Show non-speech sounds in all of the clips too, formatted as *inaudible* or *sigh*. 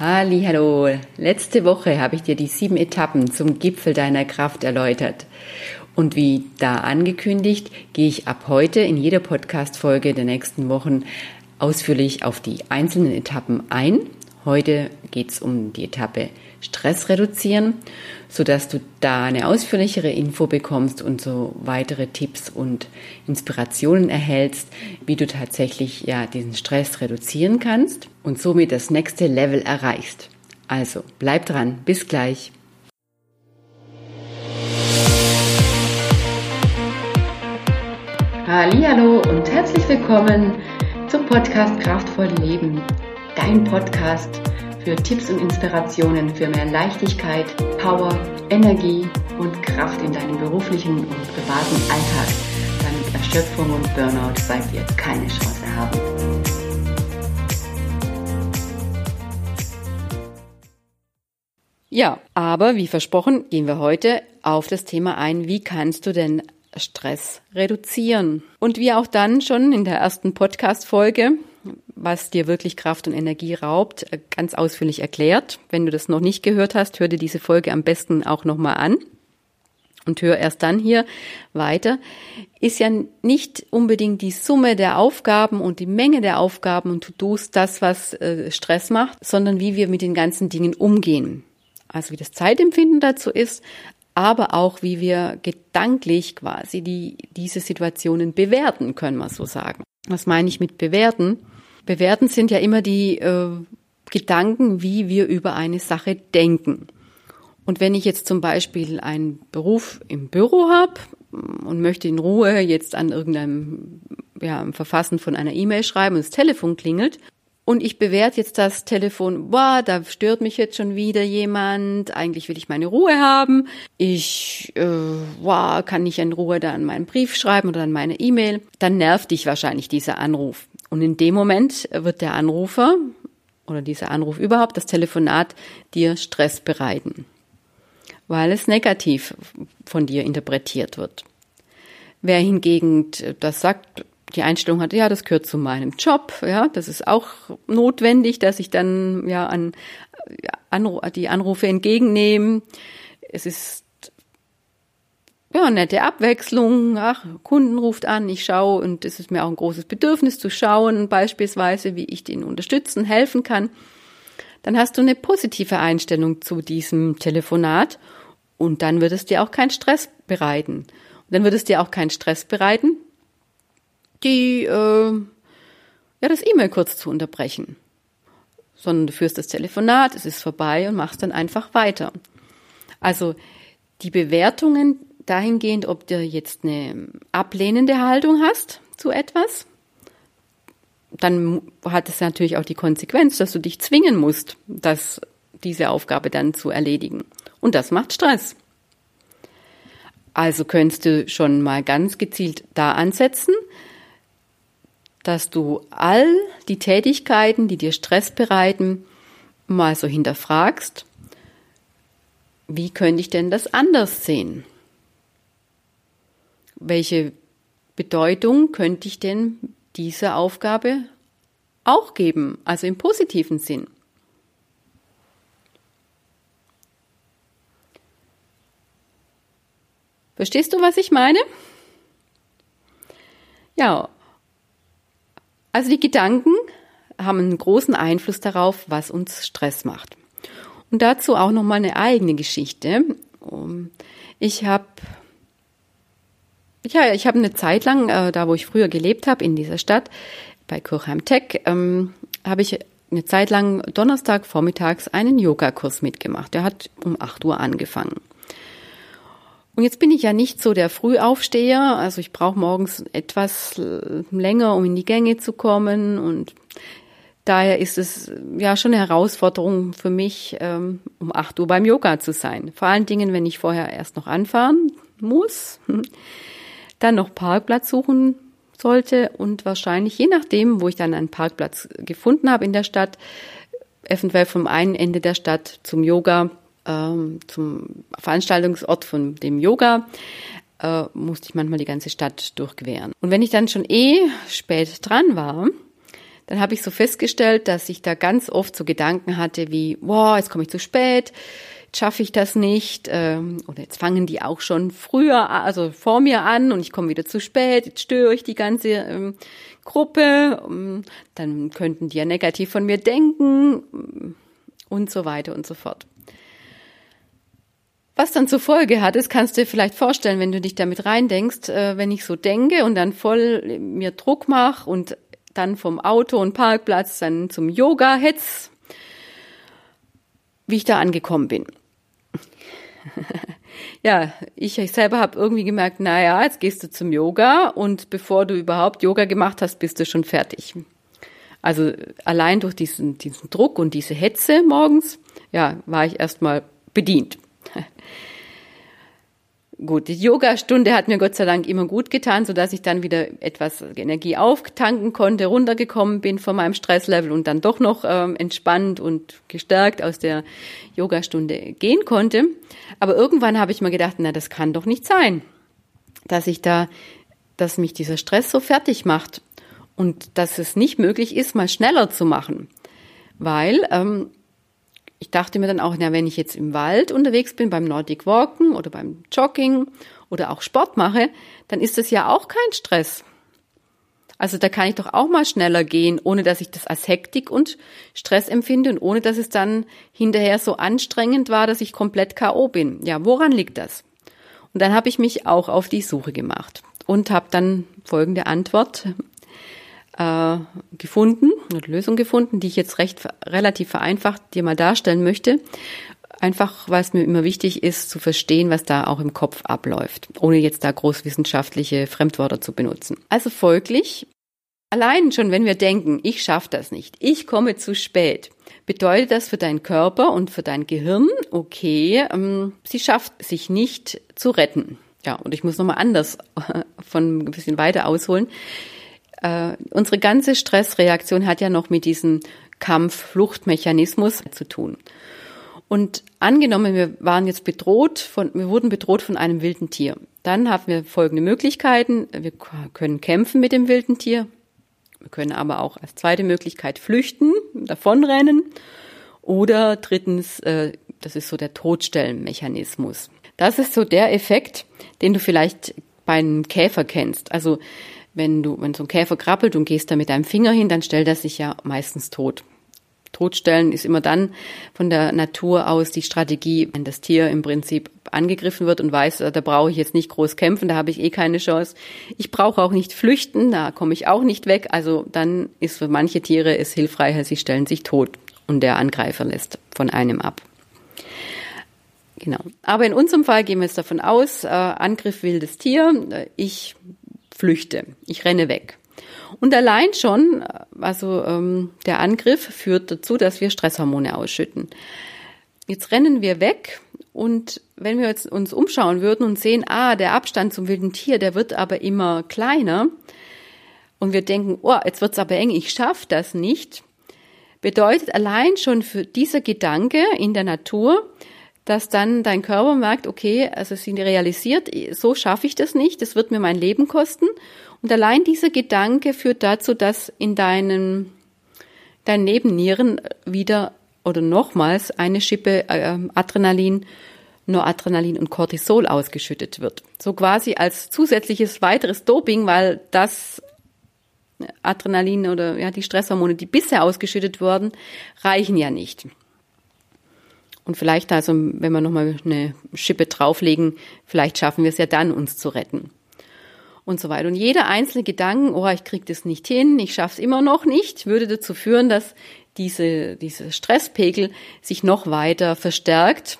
Hallo, letzte Woche habe ich dir die sieben Etappen zum Gipfel deiner Kraft erläutert. Und wie da angekündigt, gehe ich ab heute in jeder Podcast-Folge der nächsten Wochen ausführlich auf die einzelnen Etappen ein. Heute geht es um die Etappe Stress reduzieren, sodass du da eine ausführlichere Info bekommst und so weitere Tipps und Inspirationen erhältst, wie du tatsächlich ja diesen Stress reduzieren kannst und somit das nächste Level erreichst. Also bleib dran, bis gleich. Hallo und herzlich willkommen zum Podcast Kraftvoll Leben, dein Podcast für Tipps und Inspirationen für mehr Leichtigkeit, Power, Energie und Kraft in deinem beruflichen und privaten Alltag, damit Erschöpfung und Burnout bei dir keine Chance haben. Ja, aber wie versprochen gehen wir heute auf das Thema ein, wie kannst du denn Stress reduzieren? Und wie auch dann schon in der ersten Podcast-Folge was dir wirklich Kraft und Energie raubt, äh, ganz ausführlich erklärt. Wenn du das noch nicht gehört hast, hör dir diese Folge am besten auch nochmal an und hör erst dann hier weiter, ist ja nicht unbedingt die Summe der Aufgaben und die Menge der Aufgaben und To-Dos das, was äh, Stress macht, sondern wie wir mit den ganzen Dingen umgehen. Also wie das Zeitempfinden dazu ist, aber auch wie wir gedanklich quasi die, diese Situationen bewerten, können wir so sagen. Was meine ich mit bewerten? Bewerten sind ja immer die äh, Gedanken, wie wir über eine Sache denken. Und wenn ich jetzt zum Beispiel einen Beruf im Büro habe und möchte in Ruhe jetzt an irgendeinem ja, Verfassen von einer E-Mail schreiben und das Telefon klingelt und ich bewerte jetzt das Telefon, boah, da stört mich jetzt schon wieder jemand, eigentlich will ich meine Ruhe haben, ich, äh, boah, kann nicht in Ruhe da an meinen Brief schreiben oder an meine E-Mail, dann nervt dich wahrscheinlich dieser Anruf. Und in dem Moment wird der Anrufer oder dieser Anruf überhaupt, das Telefonat, dir Stress bereiten, weil es negativ von dir interpretiert wird. Wer hingegen das sagt, die Einstellung hat, ja, das gehört zu meinem Job, ja, das ist auch notwendig, dass ich dann ja an die Anrufe entgegennehme. Es ist ja, nette Abwechslung. Ach, Kunden ruft an, ich schaue und es ist mir auch ein großes Bedürfnis zu schauen, beispielsweise, wie ich den unterstützen, helfen kann. Dann hast du eine positive Einstellung zu diesem Telefonat und dann wird es dir auch keinen Stress bereiten. Und dann wird es dir auch keinen Stress bereiten, die, äh, ja, das E-Mail kurz zu unterbrechen. Sondern du führst das Telefonat, es ist vorbei und machst dann einfach weiter. Also, die Bewertungen dahingehend, ob du jetzt eine ablehnende Haltung hast zu etwas, dann hat es natürlich auch die Konsequenz, dass du dich zwingen musst, das, diese Aufgabe dann zu erledigen. Und das macht Stress. Also könntest du schon mal ganz gezielt da ansetzen, dass du all die Tätigkeiten, die dir Stress bereiten, mal so hinterfragst, wie könnte ich denn das anders sehen? Welche Bedeutung könnte ich denn dieser Aufgabe auch geben, also im positiven Sinn? Verstehst du, was ich meine? Ja, also die Gedanken haben einen großen Einfluss darauf, was uns Stress macht. Und dazu auch noch mal eine eigene Geschichte. Ich habe ja, ich habe eine Zeit lang, äh, da wo ich früher gelebt habe, in dieser Stadt, bei Kirchheim Tech, ähm, habe ich eine Zeit lang Donnerstag vormittags einen Yogakurs mitgemacht. Der hat um 8 Uhr angefangen. Und jetzt bin ich ja nicht so der Frühaufsteher, also ich brauche morgens etwas länger, um in die Gänge zu kommen und daher ist es ja schon eine Herausforderung für mich, ähm, um 8 Uhr beim Yoga zu sein. Vor allen Dingen, wenn ich vorher erst noch anfahren muss *laughs* dann noch Parkplatz suchen sollte und wahrscheinlich, je nachdem, wo ich dann einen Parkplatz gefunden habe in der Stadt, eventuell vom einen Ende der Stadt zum Yoga, ähm, zum Veranstaltungsort von dem Yoga, äh, musste ich manchmal die ganze Stadt durchqueren. Und wenn ich dann schon eh spät dran war, dann habe ich so festgestellt, dass ich da ganz oft so Gedanken hatte wie, wow, jetzt komme ich zu spät, schaffe ich das nicht, ähm, oder jetzt fangen die auch schon früher, also vor mir an und ich komme wieder zu spät, jetzt störe ich die ganze ähm, Gruppe, ähm, dann könnten die ja negativ von mir denken und so weiter und so fort. Was dann zur Folge hat, das kannst du dir vielleicht vorstellen, wenn du dich damit reindenkst, äh, wenn ich so denke und dann voll mir Druck mache und dann vom Auto und Parkplatz dann zum Yoga hetz, wie ich da angekommen bin. *laughs* ja, ich selber habe irgendwie gemerkt, na ja, jetzt gehst du zum Yoga und bevor du überhaupt Yoga gemacht hast, bist du schon fertig. Also allein durch diesen, diesen Druck und diese Hetze morgens, ja, war ich erstmal bedient. *laughs* Gut, die Yoga-Stunde hat mir Gott sei Dank immer gut getan, so dass ich dann wieder etwas Energie auftanken konnte, runtergekommen bin von meinem Stresslevel und dann doch noch ähm, entspannt und gestärkt aus der Yoga-Stunde gehen konnte. Aber irgendwann habe ich mir gedacht, na, das kann doch nicht sein, dass ich da, dass mich dieser Stress so fertig macht und dass es nicht möglich ist, mal schneller zu machen. Weil ähm, ich dachte mir dann auch, na, wenn ich jetzt im Wald unterwegs bin, beim Nordic Walken oder beim Jogging oder auch Sport mache, dann ist das ja auch kein Stress. Also da kann ich doch auch mal schneller gehen, ohne dass ich das als Hektik und Stress empfinde und ohne dass es dann hinterher so anstrengend war, dass ich komplett KO bin. Ja, woran liegt das? Und dann habe ich mich auch auf die Suche gemacht und habe dann folgende Antwort äh, gefunden, eine Lösung gefunden, die ich jetzt recht relativ vereinfacht dir mal darstellen möchte. Einfach, weil es mir immer wichtig ist, zu verstehen, was da auch im Kopf abläuft, ohne jetzt da großwissenschaftliche Fremdwörter zu benutzen. Also folglich, allein schon, wenn wir denken, ich schaffe das nicht, ich komme zu spät, bedeutet das für deinen Körper und für dein Gehirn, okay, ähm, sie schafft sich nicht zu retten. Ja, und ich muss nochmal anders *laughs* von ein bisschen weiter ausholen äh, unsere ganze Stressreaktion hat ja noch mit diesem Kampf-Fluchtmechanismus zu tun. Und angenommen, wir waren jetzt bedroht von, wir wurden bedroht von einem wilden Tier. Dann haben wir folgende Möglichkeiten. Wir können kämpfen mit dem wilden Tier. Wir können aber auch als zweite Möglichkeit flüchten, davonrennen. Oder drittens, äh, das ist so der Todstellenmechanismus. Das ist so der Effekt, den du vielleicht bei einem Käfer kennst. Also wenn du, wenn so ein Käfer krabbelt und gehst da mit deinem Finger hin, dann stellt er sich ja meistens tot. Totstellen ist immer dann von der Natur aus die Strategie, wenn das Tier im Prinzip angegriffen wird und weiß, da brauche ich jetzt nicht groß kämpfen, da habe ich eh keine Chance. Ich brauche auch nicht flüchten, da komme ich auch nicht weg. Also dann ist für manche Tiere es hilfreicher, sie stellen sich tot und der Angreifer lässt von einem ab. Genau. Aber in unserem Fall gehen wir jetzt davon aus, äh, Angriff wildes Tier, ich flüchte, ich renne weg. Und allein schon, also ähm, der Angriff führt dazu, dass wir Stresshormone ausschütten. Jetzt rennen wir weg und wenn wir jetzt uns umschauen würden und sehen, ah, der Abstand zum wilden Tier, der wird aber immer kleiner und wir denken, oh, jetzt wird's aber eng, ich schaffe das nicht, bedeutet allein schon für dieser Gedanke in der Natur, dass dann dein Körper merkt, okay, also sie realisiert, so schaffe ich das nicht, das wird mir mein Leben kosten. Und allein dieser Gedanke führt dazu, dass in deinen, deinen Nebennieren wieder oder nochmals eine Schippe äh, Adrenalin, Noradrenalin und Cortisol ausgeschüttet wird. So quasi als zusätzliches weiteres Doping, weil das Adrenalin oder ja die Stresshormone, die bisher ausgeschüttet wurden, reichen ja nicht. Und vielleicht also, wenn wir nochmal eine Schippe drauflegen, vielleicht schaffen wir es ja dann, uns zu retten. Und so weiter. Und jeder einzelne Gedanken, oh, ich krieg das nicht hin, ich schaff's immer noch nicht, würde dazu führen, dass diese, diese Stresspegel sich noch weiter verstärkt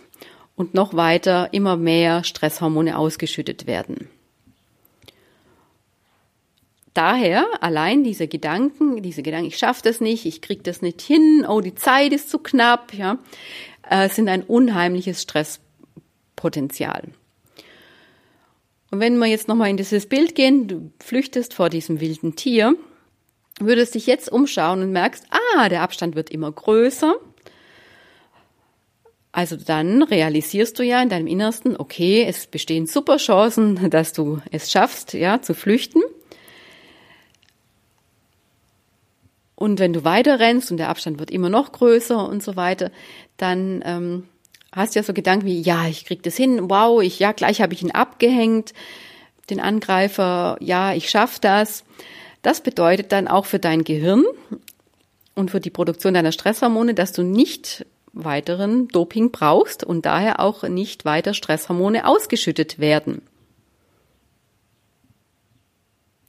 und noch weiter immer mehr Stresshormone ausgeschüttet werden. Daher allein diese Gedanken, diese Gedanken, ich schaffe das nicht, ich krieg das nicht hin, oh, die Zeit ist zu knapp, ja, äh, sind ein unheimliches Stresspotenzial. Und wenn wir jetzt nochmal in dieses Bild gehen, du flüchtest vor diesem wilden Tier, würdest dich jetzt umschauen und merkst, ah, der Abstand wird immer größer. Also dann realisierst du ja in deinem Innersten, okay, es bestehen super Chancen, *laughs* dass du es schaffst, ja, zu flüchten. Und wenn du weiter rennst und der Abstand wird immer noch größer und so weiter, dann ähm, hast du ja so Gedanken wie, ja, ich krieg das hin, wow, ich, ja, gleich habe ich ihn abgehängt, den Angreifer, ja, ich schaff das. Das bedeutet dann auch für dein Gehirn und für die Produktion deiner Stresshormone, dass du nicht weiteren Doping brauchst und daher auch nicht weiter Stresshormone ausgeschüttet werden.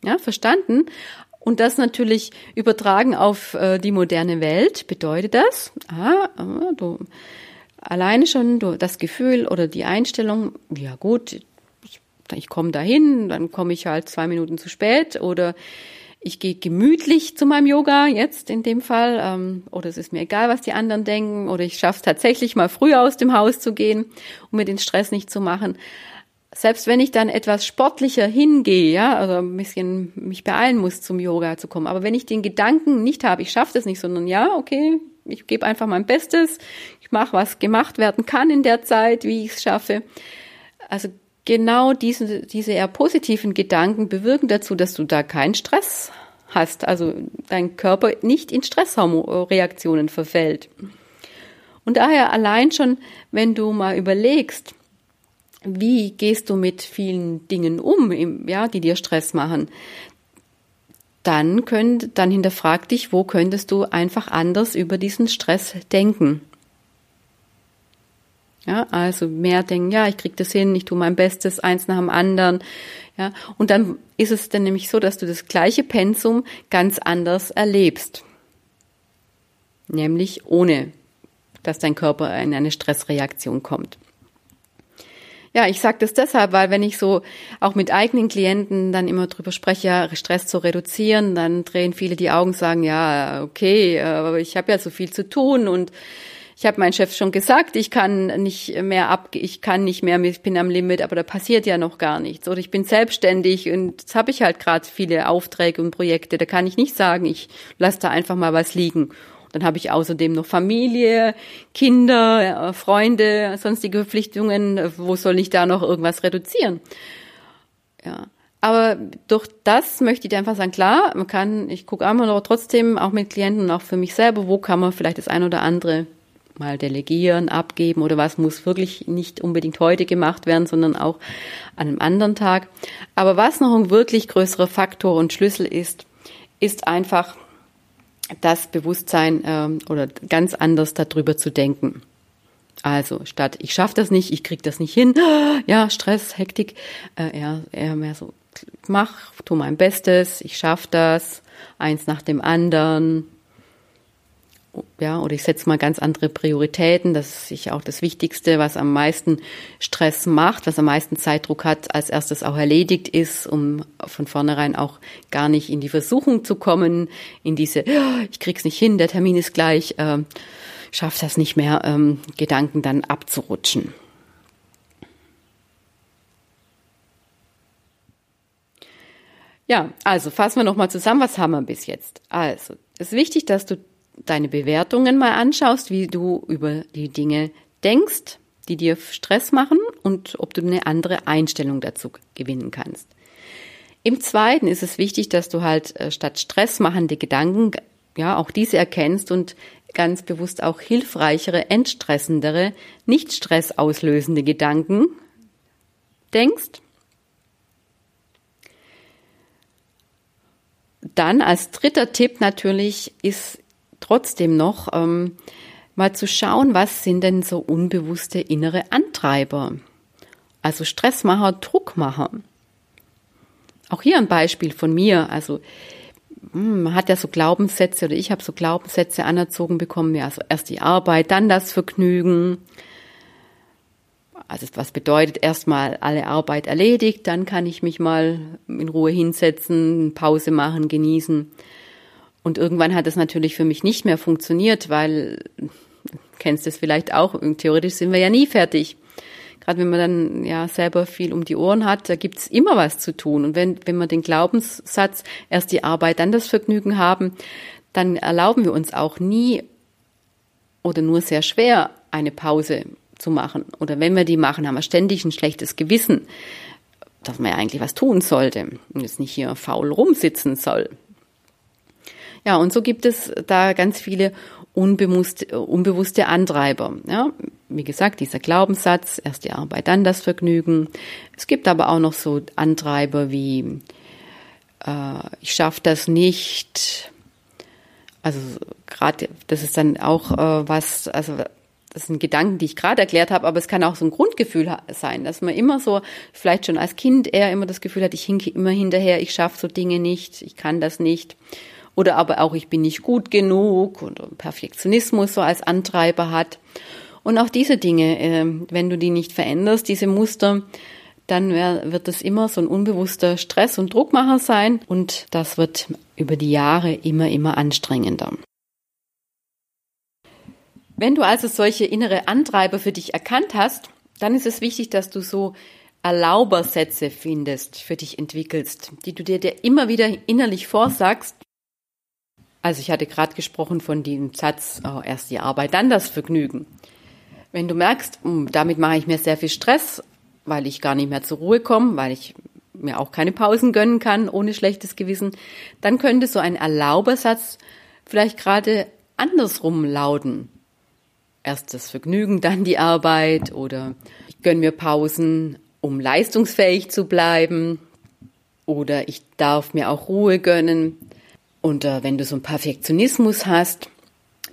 Ja, verstanden? Und das natürlich übertragen auf äh, die moderne Welt bedeutet das, ah, ah, du, alleine schon du, das Gefühl oder die Einstellung, ja gut, ich, ich komme dahin, dann komme ich halt zwei Minuten zu spät oder ich gehe gemütlich zu meinem Yoga jetzt in dem Fall ähm, oder es ist mir egal, was die anderen denken oder ich schaffe es tatsächlich mal früher aus dem Haus zu gehen, um mir den Stress nicht zu machen. Selbst wenn ich dann etwas sportlicher hingehe, ja, also ein bisschen mich beeilen muss, zum Yoga zu kommen, aber wenn ich den Gedanken nicht habe, ich schaffe das nicht, sondern ja, okay, ich gebe einfach mein Bestes, ich mache, was gemacht werden kann in der Zeit, wie ich es schaffe. Also genau diese, diese eher positiven Gedanken bewirken dazu, dass du da keinen Stress hast, also dein Körper nicht in Stresshormonreaktionen verfällt. Und daher allein schon, wenn du mal überlegst, wie gehst du mit vielen Dingen um, ja, die dir Stress machen, dann könnt, dann hinterfrag dich, wo könntest du einfach anders über diesen Stress denken. Ja, also mehr denken, ja, ich krieg das hin, ich tue mein Bestes, eins nach dem anderen. Ja, und dann ist es dann nämlich so, dass du das gleiche Pensum ganz anders erlebst. Nämlich ohne, dass dein Körper in eine Stressreaktion kommt. Ja, ich sage das deshalb, weil wenn ich so auch mit eigenen Klienten dann immer drüber spreche, Stress zu reduzieren, dann drehen viele die Augen, sagen, ja, okay, aber ich habe ja so viel zu tun und ich habe meinem Chef schon gesagt, ich kann nicht mehr ab, ich kann nicht mehr, ich bin am Limit, aber da passiert ja noch gar nichts. Oder ich bin selbstständig und jetzt habe ich halt gerade viele Aufträge und Projekte. Da kann ich nicht sagen, ich lasse da einfach mal was liegen. Dann habe ich außerdem noch Familie, Kinder, Freunde, sonstige Verpflichtungen. Wo soll ich da noch irgendwas reduzieren? Ja. Aber durch das möchte ich dir einfach sagen, klar, man kann, ich gucke einmal noch trotzdem auch mit Klienten und auch für mich selber, wo kann man vielleicht das ein oder andere mal delegieren, abgeben oder was muss wirklich nicht unbedingt heute gemacht werden, sondern auch an einem anderen Tag. Aber was noch ein wirklich größerer Faktor und Schlüssel ist, ist einfach das Bewusstsein ähm, oder ganz anders darüber zu denken. Also statt ich schaffe das nicht, ich krieg das nicht hin, *gasps* ja Stress, Hektik, äh, eher, eher mehr so mach, tu mein Bestes, ich schaffe das, eins nach dem anderen, ja, oder ich setze mal ganz andere Prioritäten. Das ist auch das Wichtigste, was am meisten Stress macht, was am meisten Zeitdruck hat, als erstes auch erledigt ist, um von vornherein auch gar nicht in die Versuchung zu kommen, in diese, oh, ich krieg's nicht hin, der Termin ist gleich, äh, schaff das nicht mehr, ähm, Gedanken dann abzurutschen. Ja, also fassen wir nochmal zusammen, was haben wir bis jetzt? Also, es ist wichtig, dass du deine Bewertungen mal anschaust, wie du über die Dinge denkst, die dir Stress machen und ob du eine andere Einstellung dazu gewinnen kannst. Im zweiten ist es wichtig, dass du halt äh, statt stressmachende Gedanken, ja, auch diese erkennst und ganz bewusst auch hilfreichere, entstressendere, nicht stressauslösende Gedanken denkst. Dann als dritter Tipp natürlich ist trotzdem noch ähm, mal zu schauen, was sind denn so unbewusste innere Antreiber? Also Stressmacher, Druckmacher. Auch hier ein Beispiel von mir. Also hm, man hat ja so Glaubenssätze oder ich habe so Glaubenssätze anerzogen bekommen. Ja, also erst die Arbeit, dann das Vergnügen. Also was bedeutet erstmal alle Arbeit erledigt, dann kann ich mich mal in Ruhe hinsetzen, Pause machen, genießen. Und irgendwann hat es natürlich für mich nicht mehr funktioniert, weil, kennst du es vielleicht auch, theoretisch sind wir ja nie fertig. Gerade wenn man dann ja selber viel um die Ohren hat, da gibt's immer was zu tun. Und wenn, wenn wir den Glaubenssatz erst die Arbeit, dann das Vergnügen haben, dann erlauben wir uns auch nie oder nur sehr schwer eine Pause zu machen. Oder wenn wir die machen, haben wir ständig ein schlechtes Gewissen, dass man ja eigentlich was tun sollte und jetzt nicht hier faul rumsitzen soll. Ja, und so gibt es da ganz viele unbewusste, unbewusste Antreiber. Ja, wie gesagt, dieser Glaubenssatz, erst die Arbeit, dann das Vergnügen. Es gibt aber auch noch so Antreiber wie äh, ich schaffe das nicht. Also gerade, das ist dann auch äh, was, also das sind Gedanken, die ich gerade erklärt habe, aber es kann auch so ein Grundgefühl sein, dass man immer so, vielleicht schon als Kind eher immer das Gefühl hat, ich hinke immer hinterher, ich schaffe so Dinge nicht, ich kann das nicht. Oder aber auch, ich bin nicht gut genug und Perfektionismus so als Antreiber hat. Und auch diese Dinge, äh, wenn du die nicht veränderst, diese Muster, dann wird es immer so ein unbewusster Stress und Druckmacher sein und das wird über die Jahre immer, immer anstrengender. Wenn du also solche innere Antreiber für dich erkannt hast, dann ist es wichtig, dass du so Erlaubersätze findest, für dich entwickelst, die du dir immer wieder innerlich vorsagst. Also ich hatte gerade gesprochen von dem Satz, oh, erst die Arbeit, dann das Vergnügen. Wenn du merkst, hm, damit mache ich mir sehr viel Stress, weil ich gar nicht mehr zur Ruhe komme, weil ich mir auch keine Pausen gönnen kann ohne schlechtes Gewissen, dann könnte so ein Erlaubersatz vielleicht gerade andersrum lauten. Erst das Vergnügen, dann die Arbeit oder ich gönne mir Pausen, um leistungsfähig zu bleiben oder ich darf mir auch Ruhe gönnen. Und äh, wenn du so einen Perfektionismus hast,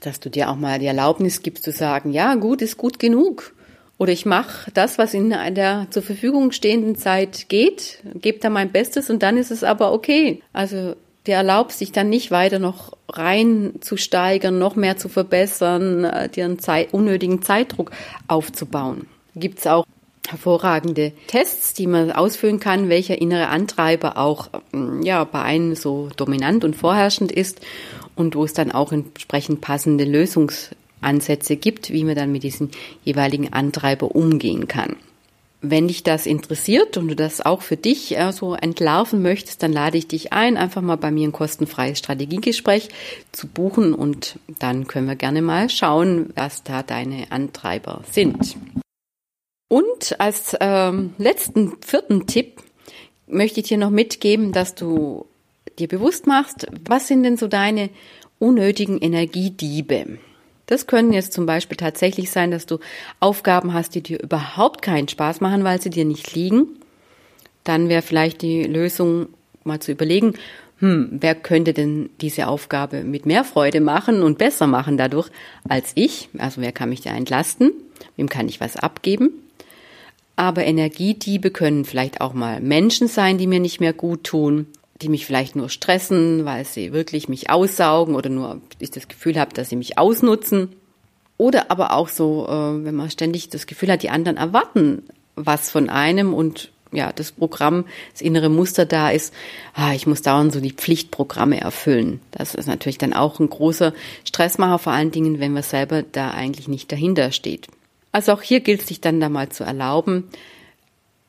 dass du dir auch mal die Erlaubnis gibst zu sagen, ja, gut ist gut genug. Oder ich mache das, was in der zur Verfügung stehenden Zeit geht, gebe da mein Bestes und dann ist es aber okay. Also dir erlaubst dich dann nicht weiter noch rein zu steigern, noch mehr zu verbessern, äh, dir einen Zeit, unnötigen Zeitdruck aufzubauen. Gibt es auch hervorragende Tests, die man ausfüllen kann, welcher innere Antreiber auch mm, ja bei einem so dominant und vorherrschend ist und wo es dann auch entsprechend passende Lösungsansätze gibt, wie man dann mit diesen jeweiligen Antreiber umgehen kann. Wenn dich das interessiert und du das auch für dich äh, so entlarven möchtest, dann lade ich dich ein, einfach mal bei mir ein kostenfreies Strategiegespräch zu buchen und dann können wir gerne mal schauen, was da deine Antreiber sind. Und als ähm, letzten vierten Tipp möchte ich dir noch mitgeben, dass du dir bewusst machst, was sind denn so deine unnötigen Energiediebe? Das können jetzt zum Beispiel tatsächlich sein, dass du Aufgaben hast, die dir überhaupt keinen Spaß machen, weil sie dir nicht liegen. Dann wäre vielleicht die Lösung mal zu überlegen, hm, wer könnte denn diese Aufgabe mit mehr Freude machen und besser machen dadurch als ich? Also wer kann mich da entlasten? Wem kann ich was abgeben? Aber Energiediebe können vielleicht auch mal Menschen sein, die mir nicht mehr gut tun die mich vielleicht nur stressen, weil sie wirklich mich aussaugen oder nur ich das Gefühl habe, dass sie mich ausnutzen. Oder aber auch so, äh, wenn man ständig das Gefühl hat, die anderen erwarten was von einem und ja, das Programm, das innere Muster da ist, ah, ich muss dauernd so die Pflichtprogramme erfüllen. Das ist natürlich dann auch ein großer Stressmacher, vor allen Dingen, wenn man selber da eigentlich nicht dahinter steht. Also auch hier gilt es sich dann da mal zu erlauben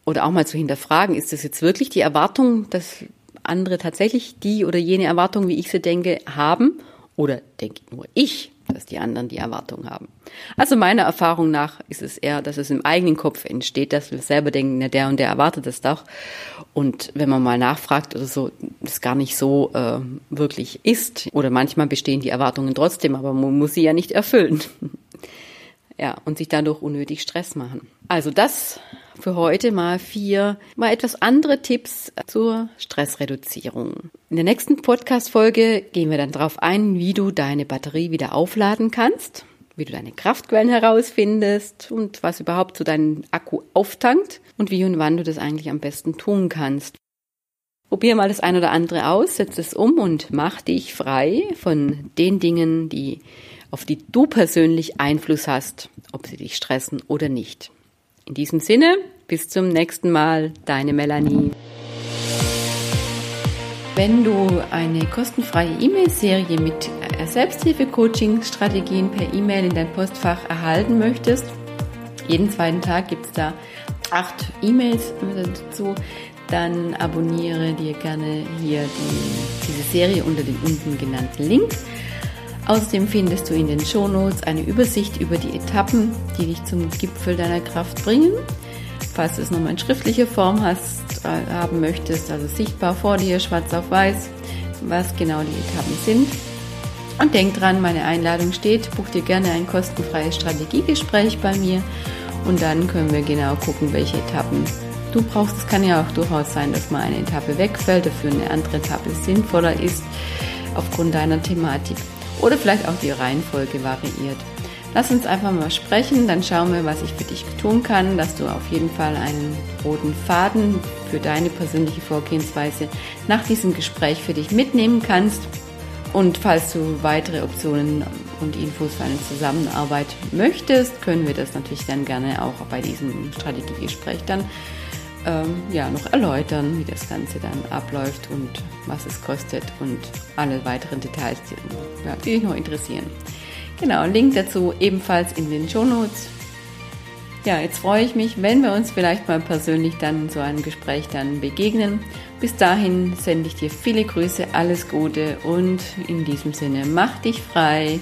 oder auch mal zu hinterfragen, ist das jetzt wirklich die Erwartung, dass andere tatsächlich die oder jene Erwartung, wie ich sie denke, haben oder denke nur ich, dass die anderen die Erwartung haben. Also meiner Erfahrung nach ist es eher, dass es im eigenen Kopf entsteht, dass wir selber denken, na, der und der erwartet das doch. Und wenn man mal nachfragt oder so, das gar nicht so äh, wirklich ist. Oder manchmal bestehen die Erwartungen trotzdem, aber man muss sie ja nicht erfüllen. *laughs* ja, und sich dadurch unnötig Stress machen. Also das für heute mal vier, mal etwas andere Tipps zur Stressreduzierung. In der nächsten Podcast-Folge gehen wir dann darauf ein, wie du deine Batterie wieder aufladen kannst, wie du deine Kraftquellen herausfindest und was überhaupt zu deinem Akku auftankt und wie und wann du das eigentlich am besten tun kannst. Probier mal das ein oder andere aus, setz es um und mach dich frei von den Dingen, die auf die du persönlich Einfluss hast, ob sie dich stressen oder nicht. In diesem Sinne, bis zum nächsten Mal, deine Melanie. Wenn du eine kostenfreie E-Mail-Serie mit Selbsthilfe-Coaching-Strategien per E-Mail in dein Postfach erhalten möchtest, jeden zweiten Tag gibt es da acht E-Mails dazu, dann abonniere dir gerne hier die, diese Serie unter dem unten genannten Link. Außerdem findest du in den Shownotes eine Übersicht über die Etappen, die dich zum Gipfel deiner Kraft bringen. Falls du es nochmal in schriftlicher Form hast, äh, haben möchtest, also sichtbar vor dir, schwarz auf weiß, was genau die Etappen sind. Und denk dran, meine Einladung steht, buch dir gerne ein kostenfreies Strategiegespräch bei mir und dann können wir genau gucken, welche Etappen du brauchst. Es kann ja auch durchaus sein, dass mal eine Etappe wegfällt, dafür eine andere Etappe sinnvoller ist aufgrund deiner Thematik. Oder vielleicht auch die Reihenfolge variiert. Lass uns einfach mal sprechen, dann schauen wir, was ich für dich tun kann, dass du auf jeden Fall einen roten Faden für deine persönliche Vorgehensweise nach diesem Gespräch für dich mitnehmen kannst. Und falls du weitere Optionen und Infos für eine Zusammenarbeit möchtest, können wir das natürlich dann gerne auch bei diesem Strategiegespräch dann ähm, ja, noch erläutern, wie das Ganze dann abläuft und was es kostet und alle weiteren Details, die, ja, die dich noch interessieren. Genau, Link dazu ebenfalls in den Show Notes. Ja, jetzt freue ich mich, wenn wir uns vielleicht mal persönlich dann in so einem Gespräch dann begegnen. Bis dahin sende ich dir viele Grüße, alles Gute und in diesem Sinne, mach dich frei.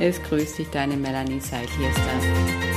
Es grüßt dich deine Melanie Seidliester.